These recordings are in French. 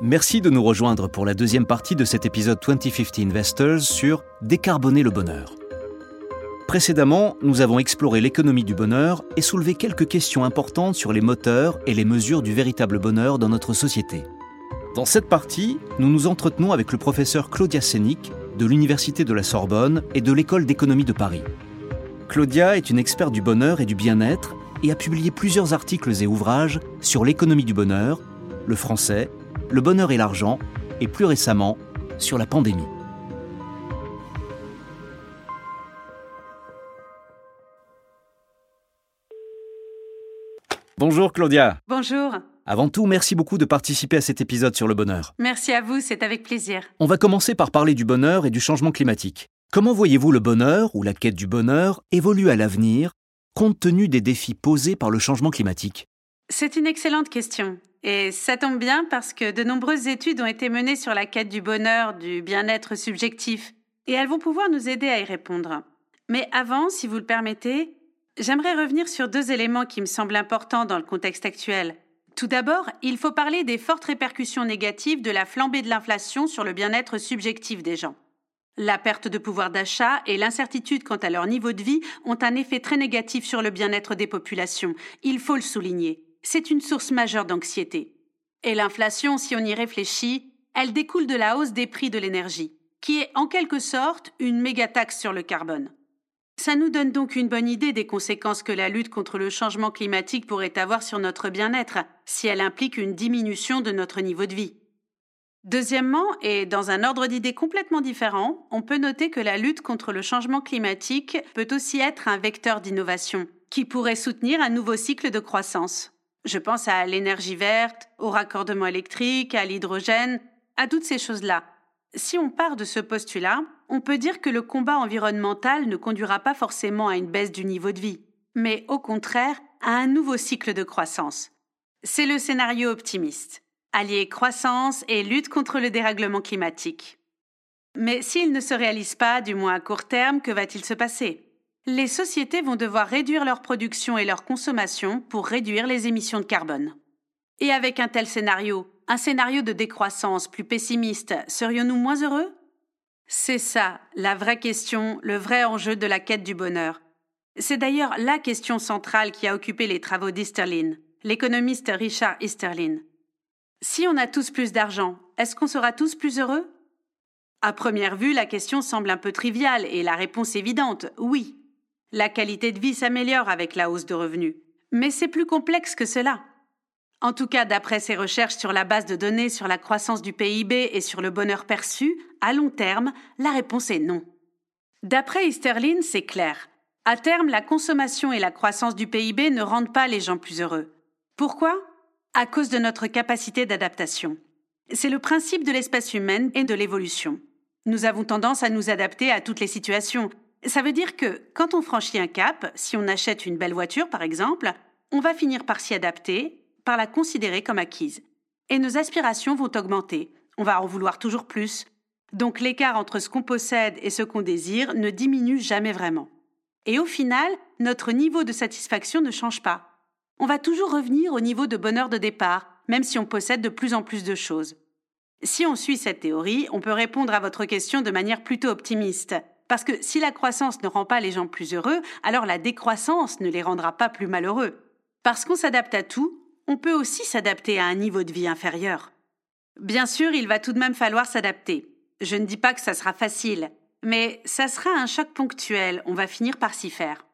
Merci de nous rejoindre pour la deuxième partie de cet épisode 2050 Investors sur Décarboner le bonheur. Précédemment, nous avons exploré l'économie du bonheur et soulevé quelques questions importantes sur les moteurs et les mesures du véritable bonheur dans notre société. Dans cette partie, nous nous entretenons avec le professeur Claudia Sénic de l'Université de la Sorbonne et de l'École d'économie de Paris. Claudia est une experte du bonheur et du bien-être et a publié plusieurs articles et ouvrages sur l'économie du bonheur, le français, le bonheur et l'argent, et plus récemment sur la pandémie. Bonjour Claudia. Bonjour. Avant tout, merci beaucoup de participer à cet épisode sur le bonheur. Merci à vous, c'est avec plaisir. On va commencer par parler du bonheur et du changement climatique. Comment voyez-vous le bonheur ou la quête du bonheur évoluer à l'avenir compte tenu des défis posés par le changement climatique? C'est une excellente question. Et ça tombe bien parce que de nombreuses études ont été menées sur la quête du bonheur, du bien-être subjectif, et elles vont pouvoir nous aider à y répondre. Mais avant, si vous le permettez, j'aimerais revenir sur deux éléments qui me semblent importants dans le contexte actuel. Tout d'abord, il faut parler des fortes répercussions négatives de la flambée de l'inflation sur le bien-être subjectif des gens. La perte de pouvoir d'achat et l'incertitude quant à leur niveau de vie ont un effet très négatif sur le bien-être des populations. Il faut le souligner. C'est une source majeure d'anxiété. Et l'inflation, si on y réfléchit, elle découle de la hausse des prix de l'énergie, qui est en quelque sorte une méga taxe sur le carbone. Ça nous donne donc une bonne idée des conséquences que la lutte contre le changement climatique pourrait avoir sur notre bien-être, si elle implique une diminution de notre niveau de vie. Deuxièmement, et dans un ordre d'idées complètement différent, on peut noter que la lutte contre le changement climatique peut aussi être un vecteur d'innovation, qui pourrait soutenir un nouveau cycle de croissance. Je pense à l'énergie verte, au raccordement électrique, à l'hydrogène, à toutes ces choses-là. Si on part de ce postulat, on peut dire que le combat environnemental ne conduira pas forcément à une baisse du niveau de vie, mais au contraire à un nouveau cycle de croissance. C'est le scénario optimiste allier croissance et lutte contre le dérèglement climatique. Mais s'il ne se réalise pas, du moins à court terme, que va-t-il se passer? Les sociétés vont devoir réduire leur production et leur consommation pour réduire les émissions de carbone. Et avec un tel scénario, un scénario de décroissance plus pessimiste, serions-nous moins heureux? C'est ça, la vraie question, le vrai enjeu de la quête du bonheur. C'est d'ailleurs la question centrale qui a occupé les travaux d'Easterlin, l'économiste Richard Easterlin. Si on a tous plus d'argent, est-ce qu'on sera tous plus heureux? À première vue, la question semble un peu triviale et la réponse évidente, oui. La qualité de vie s'améliore avec la hausse de revenus. Mais c'est plus complexe que cela. En tout cas, d'après ses recherches sur la base de données sur la croissance du PIB et sur le bonheur perçu, à long terme, la réponse est non. D'après Easterlin, c'est clair. À terme, la consommation et la croissance du PIB ne rendent pas les gens plus heureux. Pourquoi? À cause de notre capacité d'adaptation. C'est le principe de l'espèce humaine et de l'évolution. Nous avons tendance à nous adapter à toutes les situations. Ça veut dire que quand on franchit un cap, si on achète une belle voiture par exemple, on va finir par s'y adapter, par la considérer comme acquise. Et nos aspirations vont augmenter. On va en vouloir toujours plus. Donc l'écart entre ce qu'on possède et ce qu'on désire ne diminue jamais vraiment. Et au final, notre niveau de satisfaction ne change pas on va toujours revenir au niveau de bonheur de départ, même si on possède de plus en plus de choses. Si on suit cette théorie, on peut répondre à votre question de manière plutôt optimiste. Parce que si la croissance ne rend pas les gens plus heureux, alors la décroissance ne les rendra pas plus malheureux. Parce qu'on s'adapte à tout, on peut aussi s'adapter à un niveau de vie inférieur. Bien sûr, il va tout de même falloir s'adapter. Je ne dis pas que ça sera facile, mais ça sera un choc ponctuel, on va finir par s'y faire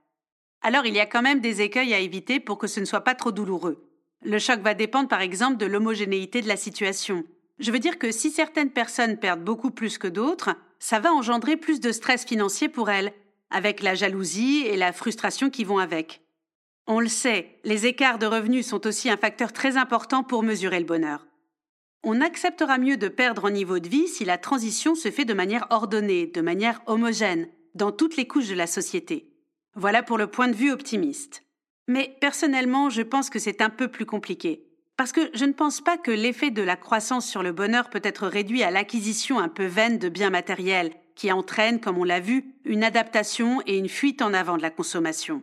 alors il y a quand même des écueils à éviter pour que ce ne soit pas trop douloureux. Le choc va dépendre par exemple de l'homogénéité de la situation. Je veux dire que si certaines personnes perdent beaucoup plus que d'autres, ça va engendrer plus de stress financier pour elles, avec la jalousie et la frustration qui vont avec. On le sait, les écarts de revenus sont aussi un facteur très important pour mesurer le bonheur. On acceptera mieux de perdre en niveau de vie si la transition se fait de manière ordonnée, de manière homogène, dans toutes les couches de la société. Voilà pour le point de vue optimiste. Mais personnellement, je pense que c'est un peu plus compliqué. Parce que je ne pense pas que l'effet de la croissance sur le bonheur peut être réduit à l'acquisition un peu vaine de biens matériels, qui entraîne, comme on l'a vu, une adaptation et une fuite en avant de la consommation.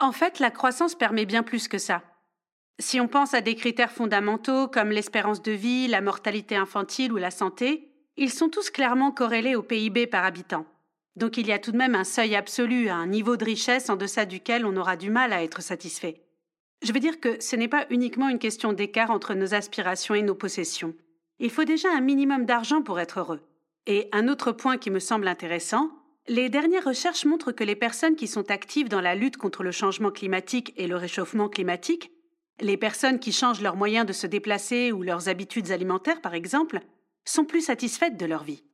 En fait, la croissance permet bien plus que ça. Si on pense à des critères fondamentaux comme l'espérance de vie, la mortalité infantile ou la santé, ils sont tous clairement corrélés au PIB par habitant. Donc il y a tout de même un seuil absolu, un niveau de richesse en deçà duquel on aura du mal à être satisfait. Je veux dire que ce n'est pas uniquement une question d'écart entre nos aspirations et nos possessions. Il faut déjà un minimum d'argent pour être heureux. Et un autre point qui me semble intéressant, les dernières recherches montrent que les personnes qui sont actives dans la lutte contre le changement climatique et le réchauffement climatique, les personnes qui changent leurs moyens de se déplacer ou leurs habitudes alimentaires par exemple, sont plus satisfaites de leur vie.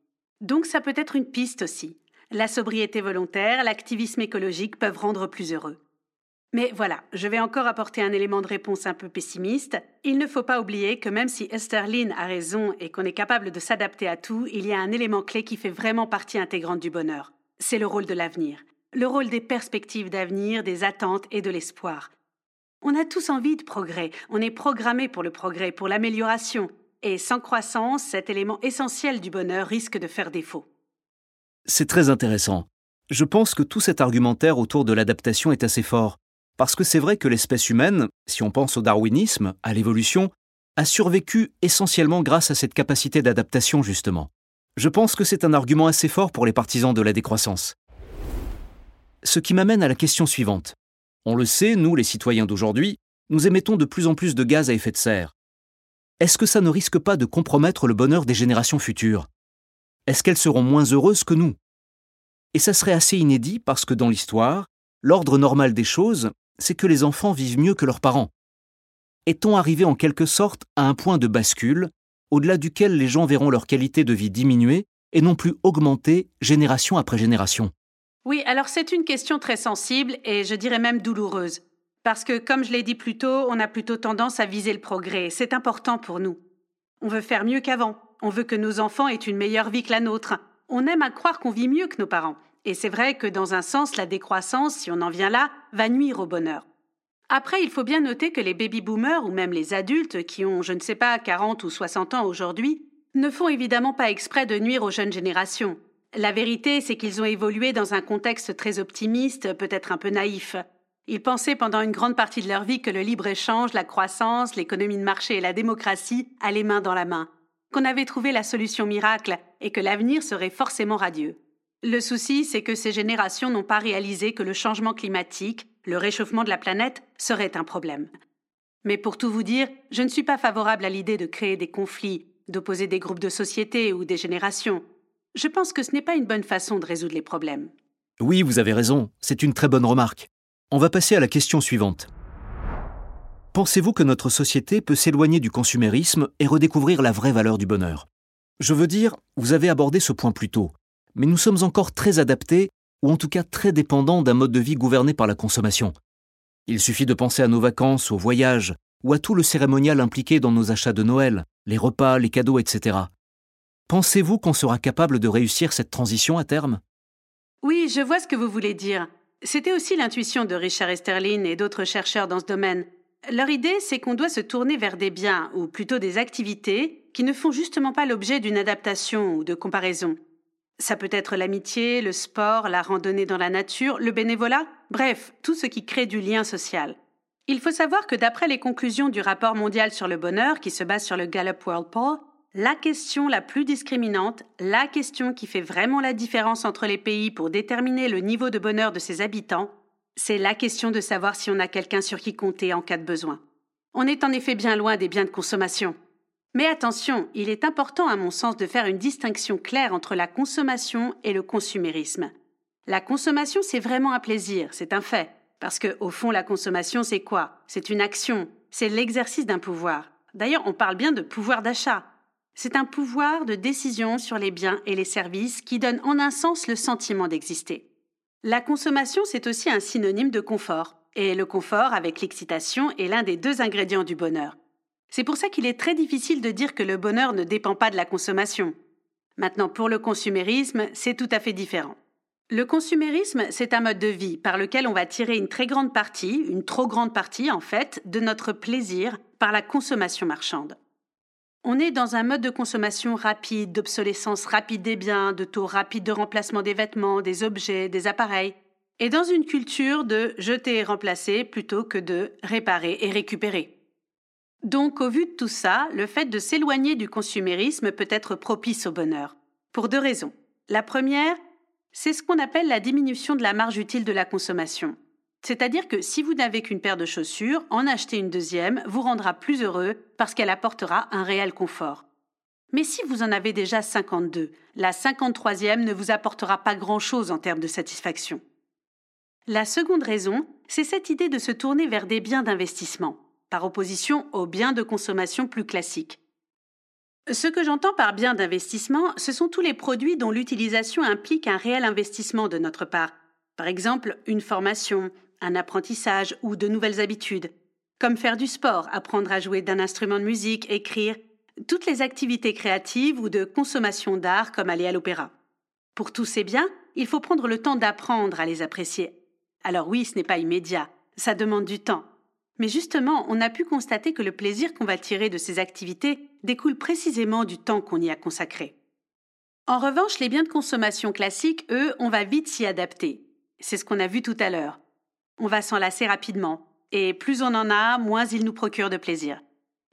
Donc ça peut être une piste aussi. La sobriété volontaire, l'activisme écologique peuvent rendre plus heureux. Mais voilà, je vais encore apporter un élément de réponse un peu pessimiste. Il ne faut pas oublier que même si Esther Lynn a raison et qu'on est capable de s'adapter à tout, il y a un élément clé qui fait vraiment partie intégrante du bonheur. C'est le rôle de l'avenir. Le rôle des perspectives d'avenir, des attentes et de l'espoir. On a tous envie de progrès, on est programmé pour le progrès, pour l'amélioration, et sans croissance, cet élément essentiel du bonheur risque de faire défaut. C'est très intéressant. Je pense que tout cet argumentaire autour de l'adaptation est assez fort, parce que c'est vrai que l'espèce humaine, si on pense au darwinisme, à l'évolution, a survécu essentiellement grâce à cette capacité d'adaptation, justement. Je pense que c'est un argument assez fort pour les partisans de la décroissance. Ce qui m'amène à la question suivante. On le sait, nous, les citoyens d'aujourd'hui, nous émettons de plus en plus de gaz à effet de serre. Est-ce que ça ne risque pas de compromettre le bonheur des générations futures? Est-ce qu'elles seront moins heureuses que nous? Et ça serait assez inédit parce que dans l'histoire, l'ordre normal des choses, c'est que les enfants vivent mieux que leurs parents. Est-on arrivé en quelque sorte à un point de bascule, au-delà duquel les gens verront leur qualité de vie diminuer et non plus augmenter génération après génération? Oui, alors c'est une question très sensible et je dirais même douloureuse. Parce que, comme je l'ai dit plus tôt, on a plutôt tendance à viser le progrès. C'est important pour nous. On veut faire mieux qu'avant. On veut que nos enfants aient une meilleure vie que la nôtre. On aime à croire qu'on vit mieux que nos parents. Et c'est vrai que dans un sens, la décroissance, si on en vient là, va nuire au bonheur. Après, il faut bien noter que les baby-boomers ou même les adultes qui ont, je ne sais pas, 40 ou 60 ans aujourd'hui, ne font évidemment pas exprès de nuire aux jeunes générations. La vérité, c'est qu'ils ont évolué dans un contexte très optimiste, peut-être un peu naïf. Ils pensaient pendant une grande partie de leur vie que le libre-échange, la croissance, l'économie de marché et la démocratie allaient main dans la main qu'on avait trouvé la solution miracle et que l'avenir serait forcément radieux. Le souci, c'est que ces générations n'ont pas réalisé que le changement climatique, le réchauffement de la planète, serait un problème. Mais pour tout vous dire, je ne suis pas favorable à l'idée de créer des conflits, d'opposer des groupes de société ou des générations. Je pense que ce n'est pas une bonne façon de résoudre les problèmes. Oui, vous avez raison, c'est une très bonne remarque. On va passer à la question suivante. Pensez-vous que notre société peut s'éloigner du consumérisme et redécouvrir la vraie valeur du bonheur? Je veux dire, vous avez abordé ce point plus tôt, mais nous sommes encore très adaptés, ou en tout cas très dépendants d'un mode de vie gouverné par la consommation. Il suffit de penser à nos vacances, aux voyages, ou à tout le cérémonial impliqué dans nos achats de Noël, les repas, les cadeaux, etc. Pensez-vous qu'on sera capable de réussir cette transition à terme? Oui, je vois ce que vous voulez dire. C'était aussi l'intuition de Richard Esterlin et d'autres chercheurs dans ce domaine. Leur idée, c'est qu'on doit se tourner vers des biens, ou plutôt des activités, qui ne font justement pas l'objet d'une adaptation ou de comparaison. Ça peut être l'amitié, le sport, la randonnée dans la nature, le bénévolat, bref, tout ce qui crée du lien social. Il faut savoir que d'après les conclusions du rapport mondial sur le bonheur, qui se base sur le Gallup World Poll, la question la plus discriminante, la question qui fait vraiment la différence entre les pays pour déterminer le niveau de bonheur de ses habitants, c'est la question de savoir si on a quelqu'un sur qui compter en cas de besoin. On est en effet bien loin des biens de consommation. Mais attention, il est important à mon sens de faire une distinction claire entre la consommation et le consumérisme. La consommation, c'est vraiment un plaisir, c'est un fait. Parce que, au fond, la consommation, c'est quoi? C'est une action, c'est l'exercice d'un pouvoir. D'ailleurs, on parle bien de pouvoir d'achat. C'est un pouvoir de décision sur les biens et les services qui donne en un sens le sentiment d'exister. La consommation, c'est aussi un synonyme de confort. Et le confort, avec l'excitation, est l'un des deux ingrédients du bonheur. C'est pour ça qu'il est très difficile de dire que le bonheur ne dépend pas de la consommation. Maintenant, pour le consumérisme, c'est tout à fait différent. Le consumérisme, c'est un mode de vie par lequel on va tirer une très grande partie, une trop grande partie en fait, de notre plaisir par la consommation marchande. On est dans un mode de consommation rapide, d'obsolescence rapide des biens, de taux rapide de remplacement des vêtements, des objets, des appareils, et dans une culture de jeter et remplacer plutôt que de réparer et récupérer. Donc, au vu de tout ça, le fait de s'éloigner du consumérisme peut être propice au bonheur. Pour deux raisons. La première, c'est ce qu'on appelle la diminution de la marge utile de la consommation. C'est-à-dire que si vous n'avez qu'une paire de chaussures, en acheter une deuxième vous rendra plus heureux parce qu'elle apportera un réel confort. Mais si vous en avez déjà 52, la 53e ne vous apportera pas grand-chose en termes de satisfaction. La seconde raison, c'est cette idée de se tourner vers des biens d'investissement, par opposition aux biens de consommation plus classiques. Ce que j'entends par biens d'investissement, ce sont tous les produits dont l'utilisation implique un réel investissement de notre part. Par exemple, une formation, un apprentissage ou de nouvelles habitudes, comme faire du sport, apprendre à jouer d'un instrument de musique, écrire, toutes les activités créatives ou de consommation d'art comme aller à l'opéra. Pour tous ces biens, il faut prendre le temps d'apprendre à les apprécier. Alors oui, ce n'est pas immédiat, ça demande du temps. Mais justement, on a pu constater que le plaisir qu'on va tirer de ces activités découle précisément du temps qu'on y a consacré. En revanche, les biens de consommation classiques, eux, on va vite s'y adapter. C'est ce qu'on a vu tout à l'heure. On va s'en lasser rapidement, et plus on en a, moins ils nous procurent de plaisir.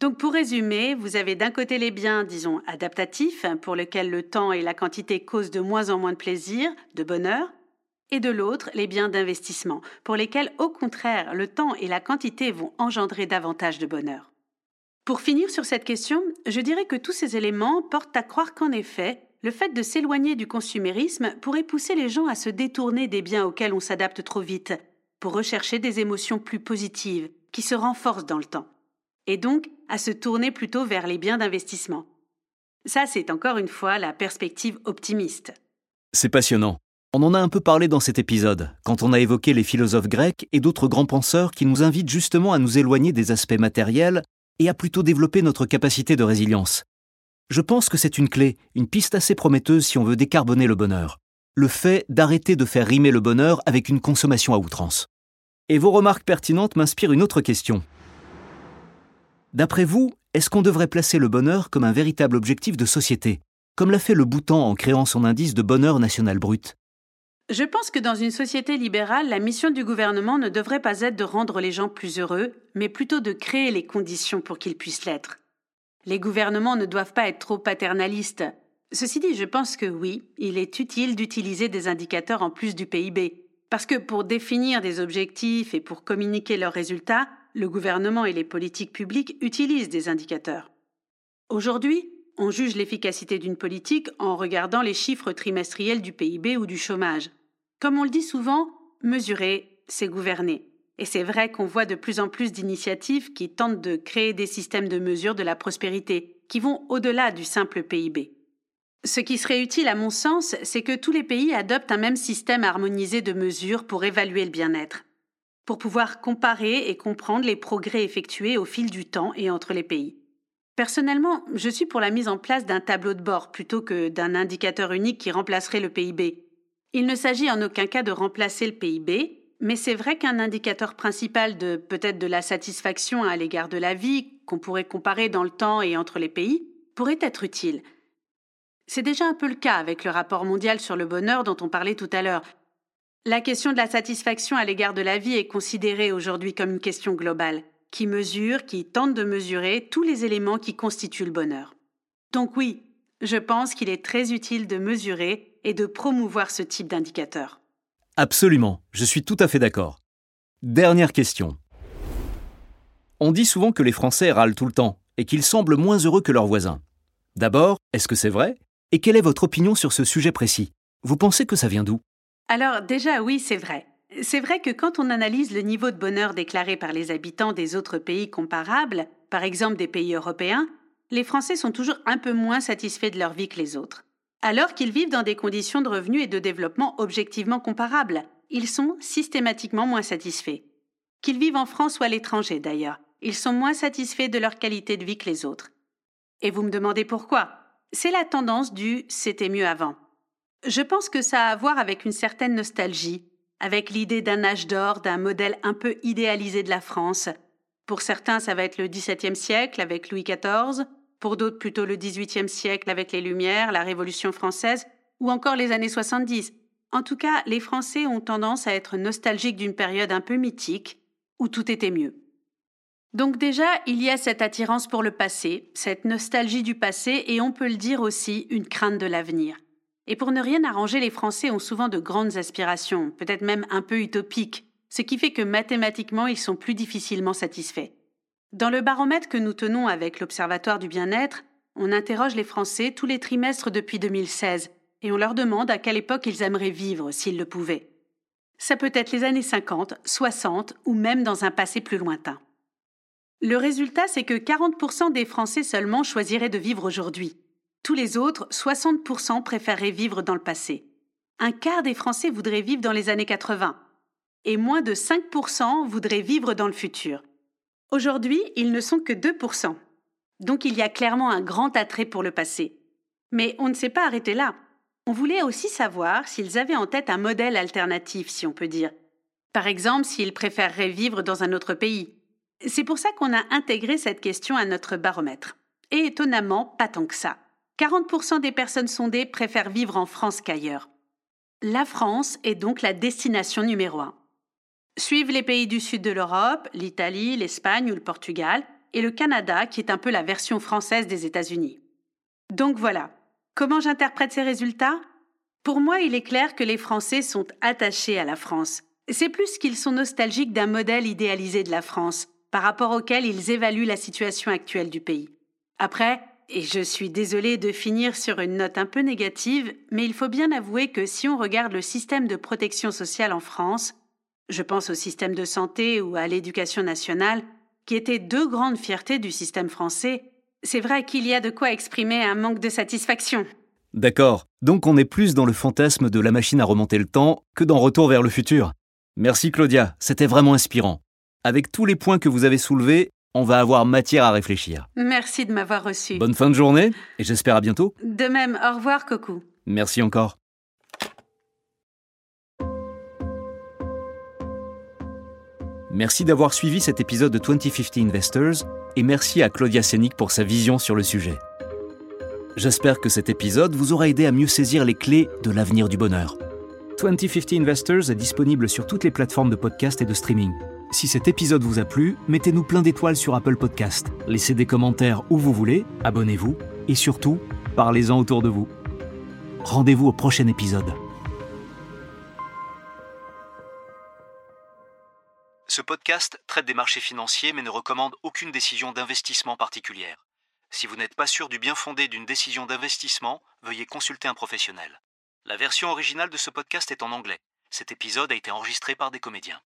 Donc pour résumer, vous avez d'un côté les biens, disons, adaptatifs, pour lesquels le temps et la quantité causent de moins en moins de plaisir, de bonheur, et de l'autre les biens d'investissement, pour lesquels au contraire le temps et la quantité vont engendrer davantage de bonheur. Pour finir sur cette question, je dirais que tous ces éléments portent à croire qu'en effet, le fait de s'éloigner du consumérisme pourrait pousser les gens à se détourner des biens auxquels on s'adapte trop vite, pour rechercher des émotions plus positives, qui se renforcent dans le temps et donc à se tourner plutôt vers les biens d'investissement. Ça, c'est encore une fois la perspective optimiste. C'est passionnant. On en a un peu parlé dans cet épisode, quand on a évoqué les philosophes grecs et d'autres grands penseurs qui nous invitent justement à nous éloigner des aspects matériels et à plutôt développer notre capacité de résilience. Je pense que c'est une clé, une piste assez prometteuse si on veut décarboner le bonheur. Le fait d'arrêter de faire rimer le bonheur avec une consommation à outrance. Et vos remarques pertinentes m'inspirent une autre question. D'après vous, est-ce qu'on devrait placer le bonheur comme un véritable objectif de société, comme l'a fait le Bhoutan en créant son indice de bonheur national brut? Je pense que dans une société libérale, la mission du gouvernement ne devrait pas être de rendre les gens plus heureux, mais plutôt de créer les conditions pour qu'ils puissent l'être. Les gouvernements ne doivent pas être trop paternalistes. Ceci dit, je pense que oui, il est utile d'utiliser des indicateurs en plus du PIB, parce que pour définir des objectifs et pour communiquer leurs résultats, le gouvernement et les politiques publiques utilisent des indicateurs. Aujourd'hui, on juge l'efficacité d'une politique en regardant les chiffres trimestriels du PIB ou du chômage. Comme on le dit souvent, mesurer, c'est gouverner. Et c'est vrai qu'on voit de plus en plus d'initiatives qui tentent de créer des systèmes de mesure de la prospérité, qui vont au-delà du simple PIB. Ce qui serait utile à mon sens, c'est que tous les pays adoptent un même système harmonisé de mesures pour évaluer le bien-être pour pouvoir comparer et comprendre les progrès effectués au fil du temps et entre les pays. Personnellement, je suis pour la mise en place d'un tableau de bord plutôt que d'un indicateur unique qui remplacerait le PIB. Il ne s'agit en aucun cas de remplacer le PIB, mais c'est vrai qu'un indicateur principal de peut-être de la satisfaction à l'égard de la vie, qu'on pourrait comparer dans le temps et entre les pays, pourrait être utile. C'est déjà un peu le cas avec le rapport mondial sur le bonheur dont on parlait tout à l'heure, la question de la satisfaction à l'égard de la vie est considérée aujourd'hui comme une question globale, qui mesure, qui tente de mesurer tous les éléments qui constituent le bonheur. Donc oui, je pense qu'il est très utile de mesurer et de promouvoir ce type d'indicateur. Absolument, je suis tout à fait d'accord. Dernière question. On dit souvent que les Français râlent tout le temps et qu'ils semblent moins heureux que leurs voisins. D'abord, est-ce que c'est vrai? Et quelle est votre opinion sur ce sujet précis? Vous pensez que ça vient d'où? Alors déjà oui, c'est vrai. C'est vrai que quand on analyse le niveau de bonheur déclaré par les habitants des autres pays comparables, par exemple des pays européens, les Français sont toujours un peu moins satisfaits de leur vie que les autres. Alors qu'ils vivent dans des conditions de revenus et de développement objectivement comparables, ils sont systématiquement moins satisfaits. Qu'ils vivent en France ou à l'étranger d'ailleurs, ils sont moins satisfaits de leur qualité de vie que les autres. Et vous me demandez pourquoi? C'est la tendance du c'était mieux avant. Je pense que ça a à voir avec une certaine nostalgie, avec l'idée d'un âge d'or, d'un modèle un peu idéalisé de la France. Pour certains, ça va être le XVIIe siècle avec Louis XIV, pour d'autres plutôt le XVIIIe siècle avec les Lumières, la Révolution française, ou encore les années 70. En tout cas, les Français ont tendance à être nostalgiques d'une période un peu mythique, où tout était mieux. Donc déjà, il y a cette attirance pour le passé, cette nostalgie du passé et on peut le dire aussi une crainte de l'avenir. Et pour ne rien arranger, les Français ont souvent de grandes aspirations, peut-être même un peu utopiques, ce qui fait que mathématiquement ils sont plus difficilement satisfaits. Dans le baromètre que nous tenons avec l'Observatoire du bien-être, on interroge les Français tous les trimestres depuis 2016 et on leur demande à quelle époque ils aimeraient vivre s'ils le pouvaient. Ça peut être les années 50, 60 ou même dans un passé plus lointain. Le résultat, c'est que 40% des Français seulement choisiraient de vivre aujourd'hui. Tous les autres, 60%, préféreraient vivre dans le passé. Un quart des Français voudraient vivre dans les années 80. Et moins de 5% voudraient vivre dans le futur. Aujourd'hui, ils ne sont que 2%. Donc il y a clairement un grand attrait pour le passé. Mais on ne s'est pas arrêté là. On voulait aussi savoir s'ils avaient en tête un modèle alternatif, si on peut dire. Par exemple, s'ils préféreraient vivre dans un autre pays. C'est pour ça qu'on a intégré cette question à notre baromètre. Et étonnamment, pas tant que ça. 40% des personnes sondées préfèrent vivre en France qu'ailleurs. La France est donc la destination numéro un. Suivent les pays du sud de l'Europe, l'Italie, l'Espagne ou le Portugal, et le Canada, qui est un peu la version française des États-Unis. Donc voilà. Comment j'interprète ces résultats? Pour moi, il est clair que les Français sont attachés à la France. C'est plus qu'ils sont nostalgiques d'un modèle idéalisé de la France, par rapport auquel ils évaluent la situation actuelle du pays. Après, et je suis désolée de finir sur une note un peu négative, mais il faut bien avouer que si on regarde le système de protection sociale en France, je pense au système de santé ou à l'éducation nationale, qui étaient deux grandes fiertés du système français, c'est vrai qu'il y a de quoi exprimer un manque de satisfaction. D'accord, donc on est plus dans le fantasme de la machine à remonter le temps que dans Retour vers le futur. Merci Claudia, c'était vraiment inspirant. Avec tous les points que vous avez soulevés, on va avoir matière à réfléchir. Merci de m'avoir reçu. Bonne fin de journée et j'espère à bientôt. De même, au revoir Coco. Merci encore. Merci d'avoir suivi cet épisode de 2050 Investors et merci à Claudia Sénic pour sa vision sur le sujet. J'espère que cet épisode vous aura aidé à mieux saisir les clés de l'avenir du bonheur. 2050 Investors est disponible sur toutes les plateformes de podcast et de streaming. Si cet épisode vous a plu, mettez-nous plein d'étoiles sur Apple Podcast, laissez des commentaires où vous voulez, abonnez-vous et surtout, parlez-en autour de vous. Rendez-vous au prochain épisode. Ce podcast traite des marchés financiers mais ne recommande aucune décision d'investissement particulière. Si vous n'êtes pas sûr du bien fondé d'une décision d'investissement, veuillez consulter un professionnel. La version originale de ce podcast est en anglais. Cet épisode a été enregistré par des comédiens.